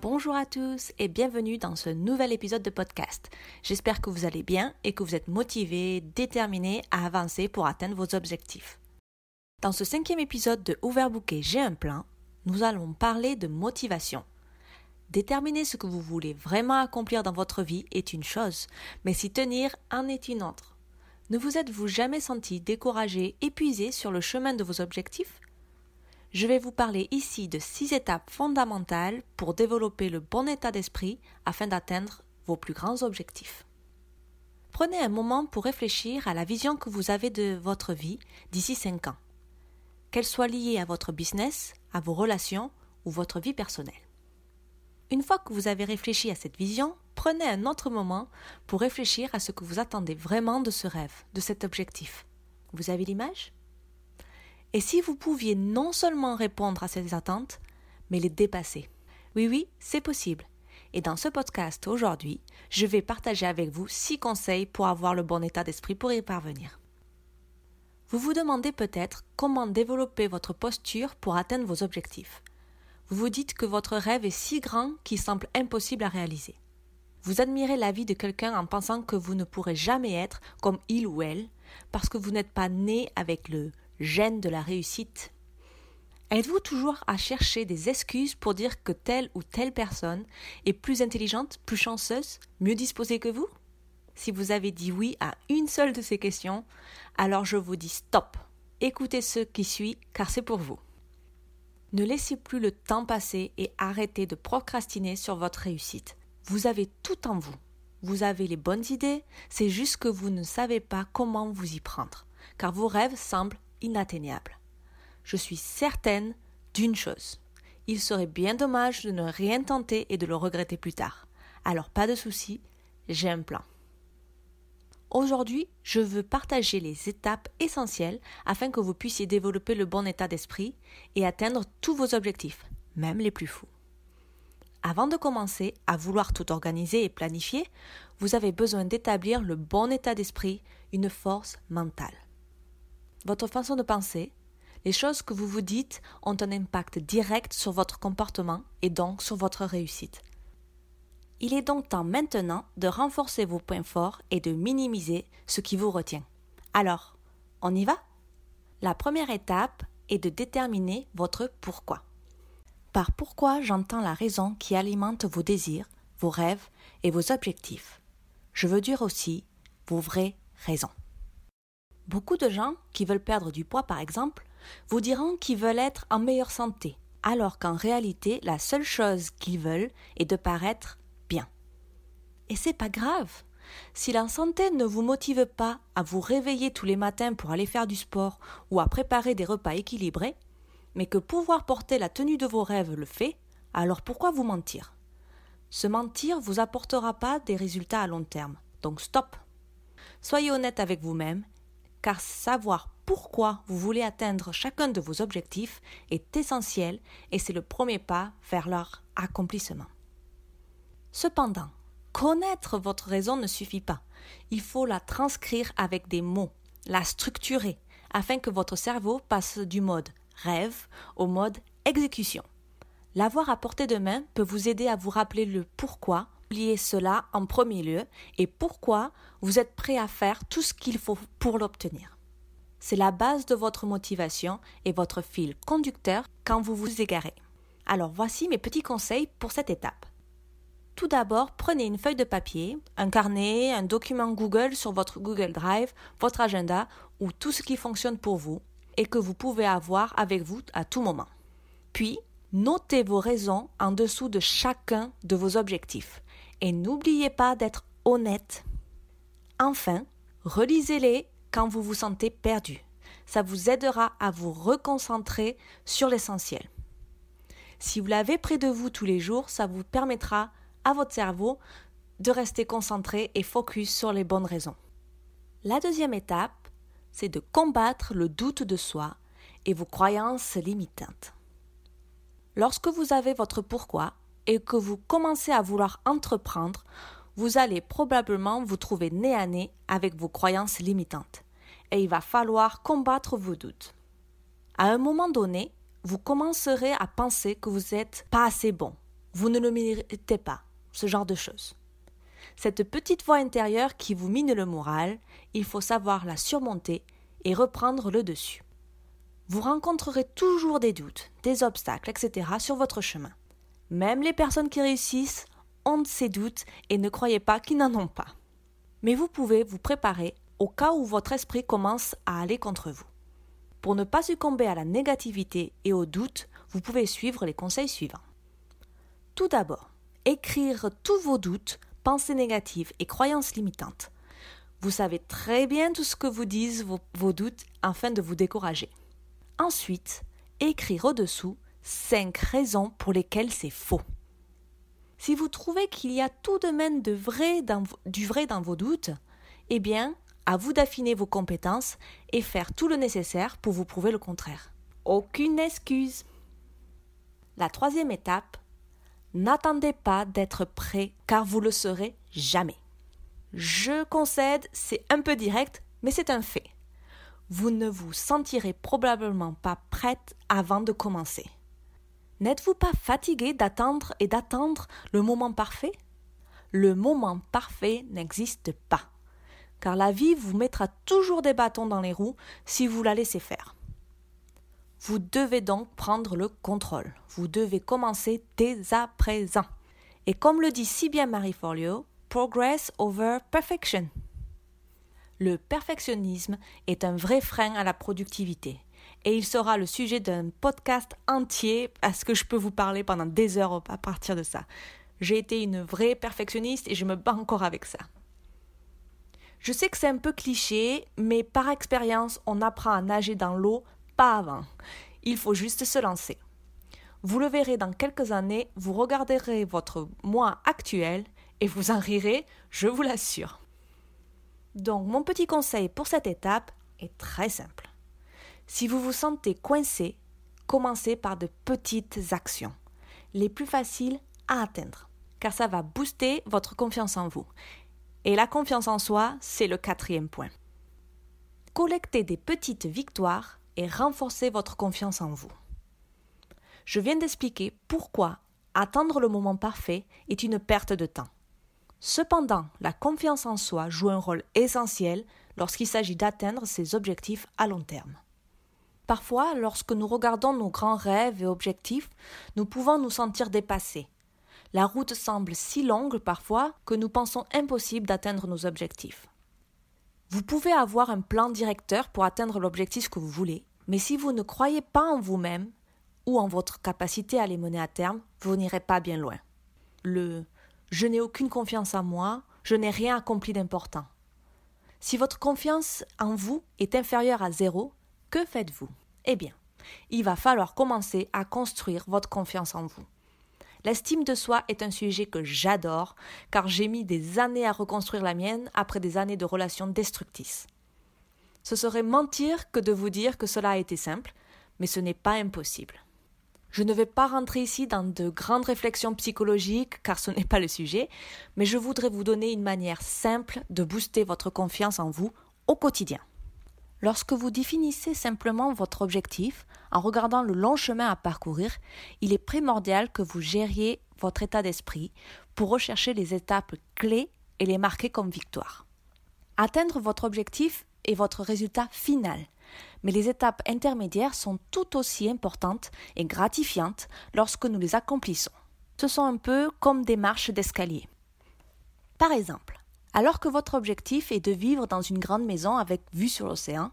Bonjour à tous et bienvenue dans ce nouvel épisode de podcast. J'espère que vous allez bien et que vous êtes motivés, déterminés à avancer pour atteindre vos objectifs. Dans ce cinquième épisode de Overbooké J'ai un plan, nous allons parler de motivation. Déterminer ce que vous voulez vraiment accomplir dans votre vie est une chose, mais s'y tenir en est une autre. Ne vous êtes-vous jamais senti découragé, épuisé sur le chemin de vos objectifs? Je vais vous parler ici de six étapes fondamentales pour développer le bon état d'esprit afin d'atteindre vos plus grands objectifs. Prenez un moment pour réfléchir à la vision que vous avez de votre vie d'ici cinq ans, qu'elle soit liée à votre business, à vos relations ou votre vie personnelle. Une fois que vous avez réfléchi à cette vision, prenez un autre moment pour réfléchir à ce que vous attendez vraiment de ce rêve, de cet objectif. Vous avez l'image? Et si vous pouviez non seulement répondre à ces attentes, mais les dépasser Oui, oui, c'est possible. Et dans ce podcast aujourd'hui, je vais partager avec vous six conseils pour avoir le bon état d'esprit pour y parvenir. Vous vous demandez peut-être comment développer votre posture pour atteindre vos objectifs vous vous dites que votre rêve est si grand qu'il semble impossible à réaliser. Vous admirez la vie de quelqu'un en pensant que vous ne pourrez jamais être comme il ou elle, parce que vous n'êtes pas né avec le gène de la réussite. Êtes-vous toujours à chercher des excuses pour dire que telle ou telle personne est plus intelligente, plus chanceuse, mieux disposée que vous? Si vous avez dit oui à une seule de ces questions, alors je vous dis stop. Écoutez ce qui suit car c'est pour vous. Ne laissez plus le temps passer et arrêtez de procrastiner sur votre réussite. Vous avez tout en vous. Vous avez les bonnes idées, c'est juste que vous ne savez pas comment vous y prendre, car vos rêves semblent inatteignables. Je suis certaine d'une chose. Il serait bien dommage de ne rien tenter et de le regretter plus tard. Alors pas de souci, j'ai un plan. Aujourd'hui, je veux partager les étapes essentielles afin que vous puissiez développer le bon état d'esprit et atteindre tous vos objectifs, même les plus fous. Avant de commencer à vouloir tout organiser et planifier, vous avez besoin d'établir le bon état d'esprit, une force mentale. Votre façon de penser, les choses que vous vous dites ont un impact direct sur votre comportement et donc sur votre réussite. Il est donc temps maintenant de renforcer vos points forts et de minimiser ce qui vous retient. Alors, on y va? La première étape est de déterminer votre pourquoi. Par pourquoi j'entends la raison qui alimente vos désirs, vos rêves et vos objectifs. Je veux dire aussi vos vraies raisons. Beaucoup de gens qui veulent perdre du poids, par exemple, vous diront qu'ils veulent être en meilleure santé, alors qu'en réalité, la seule chose qu'ils veulent est de paraître et c'est pas grave. Si la santé ne vous motive pas à vous réveiller tous les matins pour aller faire du sport ou à préparer des repas équilibrés, mais que pouvoir porter la tenue de vos rêves le fait, alors pourquoi vous mentir? Se mentir vous apportera pas des résultats à long terme. Donc stop. Soyez honnête avec vous-même, car savoir pourquoi vous voulez atteindre chacun de vos objectifs est essentiel et c'est le premier pas vers leur accomplissement. Cependant, Connaître votre raison ne suffit pas. Il faut la transcrire avec des mots, la structurer, afin que votre cerveau passe du mode rêve au mode exécution. L'avoir à portée de main peut vous aider à vous rappeler le pourquoi, oubliez cela en premier lieu, et pourquoi vous êtes prêt à faire tout ce qu'il faut pour l'obtenir. C'est la base de votre motivation et votre fil conducteur quand vous vous égarez. Alors voici mes petits conseils pour cette étape. Tout d'abord, prenez une feuille de papier, un carnet, un document Google sur votre Google Drive, votre agenda ou tout ce qui fonctionne pour vous et que vous pouvez avoir avec vous à tout moment. Puis, notez vos raisons en dessous de chacun de vos objectifs et n'oubliez pas d'être honnête. Enfin, relisez-les quand vous vous sentez perdu. Ça vous aidera à vous reconcentrer sur l'essentiel. Si vous l'avez près de vous tous les jours, ça vous permettra à votre cerveau de rester concentré et focus sur les bonnes raisons. La deuxième étape, c'est de combattre le doute de soi et vos croyances limitantes. Lorsque vous avez votre pourquoi et que vous commencez à vouloir entreprendre, vous allez probablement vous trouver nez à nez avec vos croyances limitantes et il va falloir combattre vos doutes. À un moment donné, vous commencerez à penser que vous n'êtes pas assez bon, vous ne le méritez pas, ce genre de choses. Cette petite voix intérieure qui vous mine le moral, il faut savoir la surmonter et reprendre le dessus. Vous rencontrerez toujours des doutes, des obstacles, etc. sur votre chemin. Même les personnes qui réussissent ont ces doutes et ne croyez pas qu'ils n'en ont pas. Mais vous pouvez vous préparer au cas où votre esprit commence à aller contre vous. Pour ne pas succomber à la négativité et au doute, vous pouvez suivre les conseils suivants. Tout d'abord, écrire tous vos doutes, pensées négatives et croyances limitantes. Vous savez très bien tout ce que vous disent vos, doutes afin de vous décourager. Ensuite, écrire au-dessous 5 raisons pour lesquelles c'est faux. Si vous trouvez qu'il y a tout de même de vrai du vrai dans vos doutes, eh bien, à vous d'affiner vos compétences et faire tout le nécessaire pour vous prouver le contraire. Aucune excuse. La troisième étape, n'attendez pas d'être prêt car vous le serez jamais. Je concède, c'est un peu direct, mais c'est un fait. Vous ne vous sentirez probablement pas prête avant de commencer. N'êtes-vous pas fatigué d'attendre et d'attendre le moment parfait? Le moment parfait n'existe pas car la vie vous mettra toujours des bâtons dans les roues si vous la laissez faire. Vous devez donc prendre le contrôle. Vous devez commencer dès à présent. Et comme le dit si bien Marie Forleo, progress over perfection. Le perfectionnisme est un vrai frein à la productivité. Et il sera le sujet d'un podcast entier parce que je peux vous parler pendant des heures à partir de ça. J'ai été une vraie perfectionniste et je me bats encore avec ça. Je sais que c'est un peu cliché, mais par expérience, on apprend à nager dans l'eau, pas avant. Il faut juste se lancer. Vous le verrez dans quelques années, vous regarderez votre moi actuel et vous en rirez, je vous l'assure. Donc mon petit conseil pour cette étape est très simple. Si vous vous sentez coincé, commencez par de petites actions, les plus faciles à atteindre, car ça va booster votre confiance en vous. Et la confiance en soi, c'est le quatrième point. Collectez des petites victoires et renforcez votre confiance en vous. Je viens d'expliquer pourquoi attendre le moment parfait est une perte de temps. Cependant, la confiance en soi joue un rôle essentiel lorsqu'il s'agit d'atteindre ses objectifs à long terme. Parfois, lorsque nous regardons nos grands rêves et objectifs, nous pouvons nous sentir dépassés, la route semble si longue parfois que nous pensons impossible d'atteindre nos objectifs. Vous pouvez avoir un plan directeur pour atteindre l'objectif que vous voulez, mais si vous ne croyez pas en vous-même ou en votre capacité à les mener à terme, vous n'irez pas bien loin. Le je n'ai aucune confiance en moi, je n'ai rien accompli d'important. Si votre confiance en vous est inférieure à zéro, que faites-vous? Eh bien, il va falloir commencer à construire votre confiance en vous. L'estime de soi est un sujet que j'adore, car j'ai mis des années à reconstruire la mienne après des années de relations destructrices. Ce serait mentir que de vous dire que cela a été simple, mais ce n'est pas impossible. Je ne vais pas rentrer ici dans de grandes réflexions psychologiques car ce n'est pas le sujet, mais je voudrais vous donner une manière simple de booster votre confiance en vous au quotidien. Lorsque vous définissez simplement votre objectif en regardant le long chemin à parcourir, il est primordial que vous gériez votre état d'esprit pour rechercher les étapes clés et les marquer comme victoire. Atteindre votre objectif est votre résultat final, mais les étapes intermédiaires sont tout aussi importantes et gratifiantes lorsque nous les accomplissons. Ce sont un peu comme des marches d'escalier. Par exemple, alors que votre objectif est de vivre dans une grande maison avec vue sur l'océan,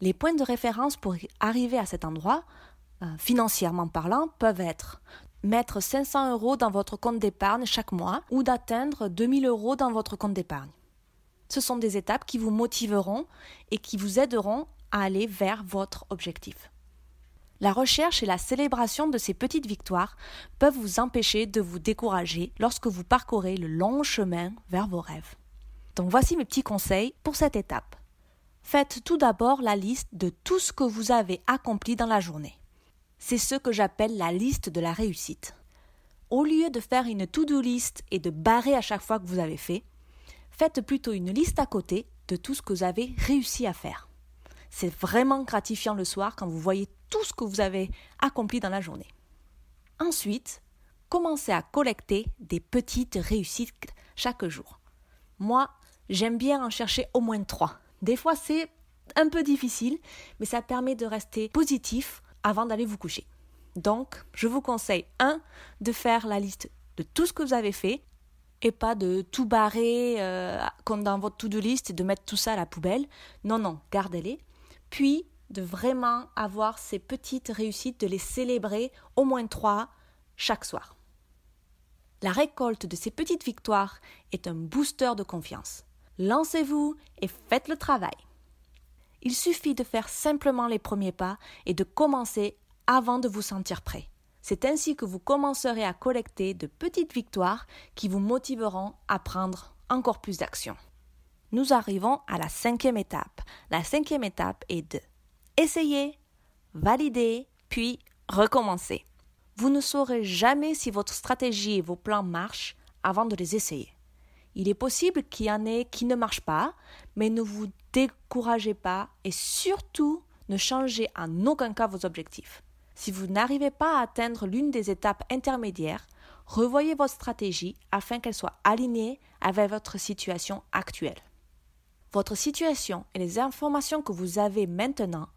les points de référence pour arriver à cet endroit, euh, financièrement parlant, peuvent être mettre 500 euros dans votre compte d'épargne chaque mois ou d'atteindre 2000 euros dans votre compte d'épargne. Ce sont des étapes qui vous motiveront et qui vous aideront à aller vers votre objectif. La recherche et la célébration de ces petites victoires peuvent vous empêcher de vous décourager lorsque vous parcourez le long chemin vers vos rêves. Donc voici mes petits conseils pour cette étape. Faites tout d'abord la liste de tout ce que vous avez accompli dans la journée. C'est ce que j'appelle la liste de la réussite. Au lieu de faire une to-do list et de barrer à chaque fois que vous avez fait, faites plutôt une liste à côté de tout ce que vous avez réussi à faire. C'est vraiment gratifiant le soir quand vous voyez tout ce que vous avez accompli dans la journée. Ensuite, commencez à collecter des petites réussites chaque jour. Moi, j'aime bien en chercher au moins trois. Des fois, c'est un peu difficile, mais ça permet de rester positif avant d'aller vous coucher. Donc, je vous conseille, un, de faire la liste de tout ce que vous avez fait et pas de tout barrer euh, comme dans votre to-do list et de mettre tout ça à la poubelle. Non, non, gardez-les. Puis, de vraiment avoir ces petites réussites, de les célébrer au moins trois chaque soir. La récolte de ces petites victoires est un booster de confiance. Lancez-vous et faites le travail. Il suffit de faire simplement les premiers pas et de commencer avant de vous sentir prêt. C'est ainsi que vous commencerez à collecter de petites victoires qui vous motiveront à prendre encore plus d'action. Nous arrivons à la cinquième étape. La cinquième étape est de essayer, valider, puis recommencer. Vous ne saurez jamais si votre stratégie et vos plans marchent avant de les essayer. Il est possible qu'il y en ait qui ne marchent pas, mais ne vous découragez pas et surtout ne changez en aucun cas vos objectifs. Si vous n'arrivez pas à atteindre l'une des étapes intermédiaires, revoyez votre stratégie afin qu'elle soit alignée avec votre situation actuelle. Votre situation et les informations que vous avez maintenant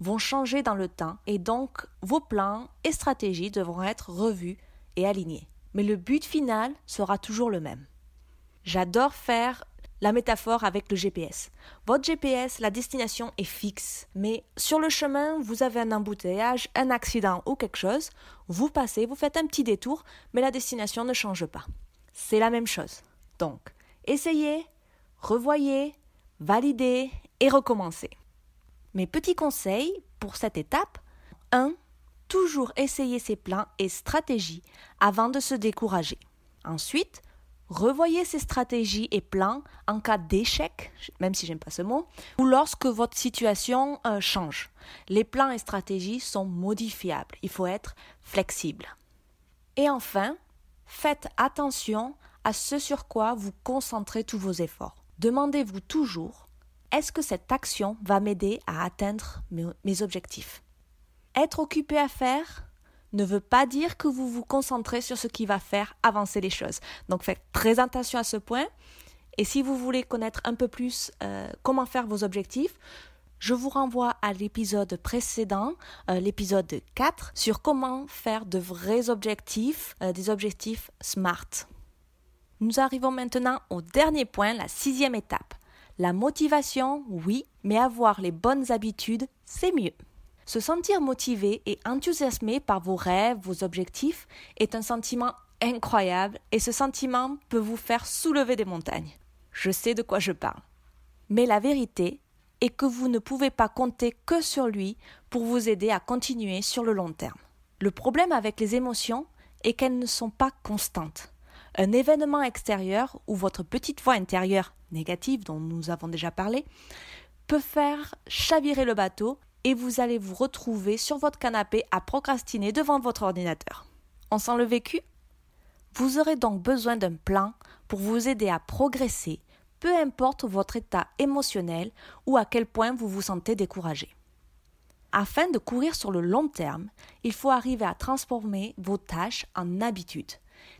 vont changer dans le temps et donc vos plans et stratégies devront être revus et alignés. Mais le but final sera toujours le même. J'adore faire la métaphore avec le GPS. Votre GPS, la destination est fixe, mais sur le chemin, vous avez un embouteillage, un accident ou quelque chose, vous passez, vous faites un petit détour, mais la destination ne change pas. C'est la même chose. Donc, essayez, revoyez, validez et recommencez. Mes petits conseils pour cette étape 1. Toujours essayer ses plans et stratégies avant de se décourager. Ensuite, Revoyez ces stratégies et plans en cas d'échec, même si j'aime pas ce mot, ou lorsque votre situation euh, change. Les plans et stratégies sont modifiables. Il faut être flexible. Et enfin, faites attention à ce sur quoi vous concentrez tous vos efforts. Demandez-vous toujours est-ce que cette action va m'aider à atteindre mes objectifs? Être occupé à faire ne veut pas dire que vous vous concentrez sur ce qui va faire avancer les choses. Donc faites très attention à ce point. Et si vous voulez connaître un peu plus euh, comment faire vos objectifs, je vous renvoie à l'épisode précédent, euh, l'épisode 4, sur comment faire de vrais objectifs, euh, des objectifs SMART. Nous arrivons maintenant au dernier point, la sixième étape. La motivation, oui, mais avoir les bonnes habitudes, c'est mieux. Se sentir motivé et enthousiasmé par vos rêves, vos objectifs, est un sentiment incroyable et ce sentiment peut vous faire soulever des montagnes. Je sais de quoi je parle. Mais la vérité est que vous ne pouvez pas compter que sur lui pour vous aider à continuer sur le long terme. Le problème avec les émotions est qu'elles ne sont pas constantes. Un événement extérieur ou votre petite voix intérieure négative dont nous avons déjà parlé peut faire chavirer le bateau et vous allez vous retrouver sur votre canapé à procrastiner devant votre ordinateur. On sent le vécu Vous aurez donc besoin d'un plan pour vous aider à progresser, peu importe votre état émotionnel ou à quel point vous vous sentez découragé. Afin de courir sur le long terme, il faut arriver à transformer vos tâches en habitudes.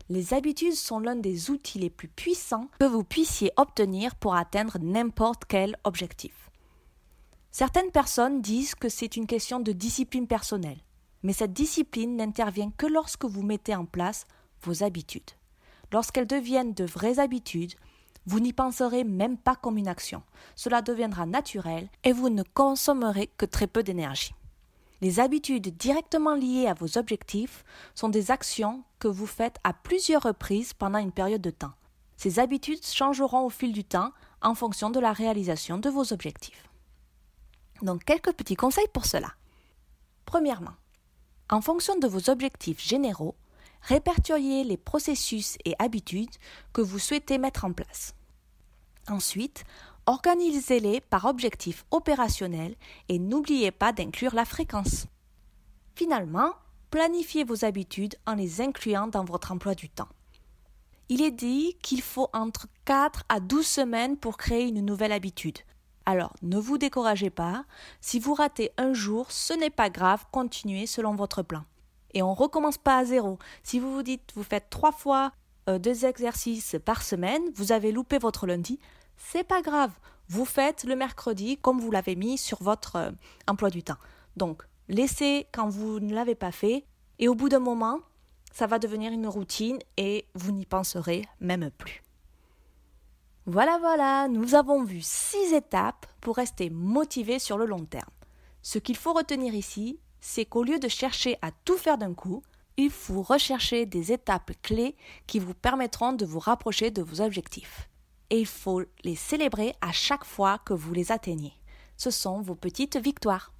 Les habitudes sont l'un des outils les plus puissants que vous puissiez obtenir pour atteindre n'importe quel objectif. Certaines personnes disent que c'est une question de discipline personnelle, mais cette discipline n'intervient que lorsque vous mettez en place vos habitudes. Lorsqu'elles deviennent de vraies habitudes, vous n'y penserez même pas comme une action. Cela deviendra naturel et vous ne consommerez que très peu d'énergie. Les habitudes directement liées à vos objectifs sont des actions que vous faites à plusieurs reprises pendant une période de temps. Ces habitudes changeront au fil du temps en fonction de la réalisation de vos objectifs. Donc quelques petits conseils pour cela. Premièrement, En fonction de vos objectifs généraux, répertoriez les processus et habitudes que vous souhaitez mettre en place. Ensuite, organisez-les par objectif opérationnel et n'oubliez pas d'inclure la fréquence. Finalement, planifiez vos habitudes en les incluant dans votre emploi du temps. Il est dit qu'il faut entre 4 à 12 semaines pour créer une nouvelle habitude. Alors, ne vous découragez pas, si vous ratez un jour, ce n'est pas grave, continuez selon votre plan. Et on recommence pas à zéro. Si vous vous dites vous faites trois fois euh, deux exercices par semaine, vous avez loupé votre lundi, c'est pas grave. Vous faites le mercredi comme vous l'avez mis sur votre euh, emploi du temps. Donc, laissez quand vous ne l'avez pas fait et au bout d'un moment, ça va devenir une routine et vous n'y penserez même plus. Voilà, voilà, nous avons vu six étapes pour rester motivé sur le long terme. Ce qu'il faut retenir ici, c'est qu'au lieu de chercher à tout faire d'un coup, il faut rechercher des étapes clés qui vous permettront de vous rapprocher de vos objectifs. Et il faut les célébrer à chaque fois que vous les atteignez. Ce sont vos petites victoires.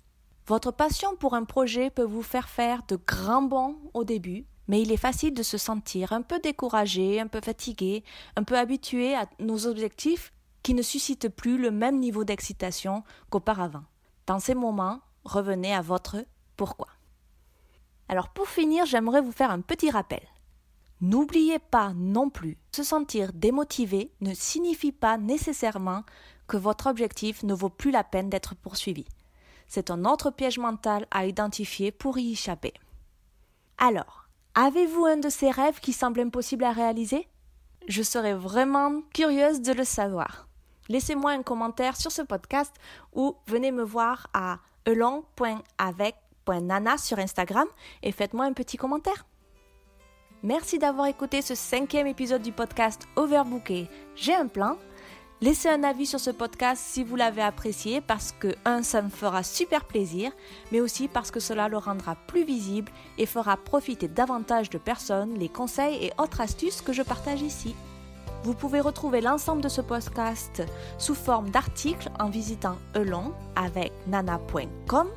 Votre passion pour un projet peut vous faire faire de grands bons au début, mais il est facile de se sentir un peu découragé, un peu fatigué, un peu habitué à nos objectifs qui ne suscitent plus le même niveau d'excitation qu'auparavant. Dans ces moments, revenez à votre pourquoi. Alors pour finir, j'aimerais vous faire un petit rappel. N'oubliez pas non plus, se sentir démotivé ne signifie pas nécessairement que votre objectif ne vaut plus la peine d'être poursuivi. C'est un autre piège mental à identifier pour y échapper. Alors, avez-vous un de ces rêves qui semble impossible à réaliser? Je serais vraiment curieuse de le savoir. Laissez-moi un commentaire sur ce podcast ou venez me voir à elong.avec.nana sur Instagram et faites-moi un petit commentaire. Merci d'avoir écouté ce cinquième épisode du podcast Overbooké. J'ai un plan Laissez un avis sur ce podcast si vous l'avez apprécié parce que, un, ça me fera super plaisir, mais aussi parce que cela le rendra plus visible et fera profiter davantage de personnes les conseils et autres astuces que je partage ici. Vous pouvez retrouver l'ensemble de ce podcast sous forme d'articles en visitant elon avec nana.com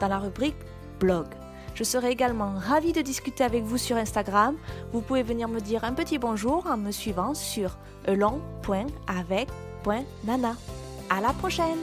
dans la rubrique blog. Je serai également ravie de discuter avec vous sur Instagram. Vous pouvez venir me dire un petit bonjour en me suivant sur elon.avec.com Nana. À la prochaine!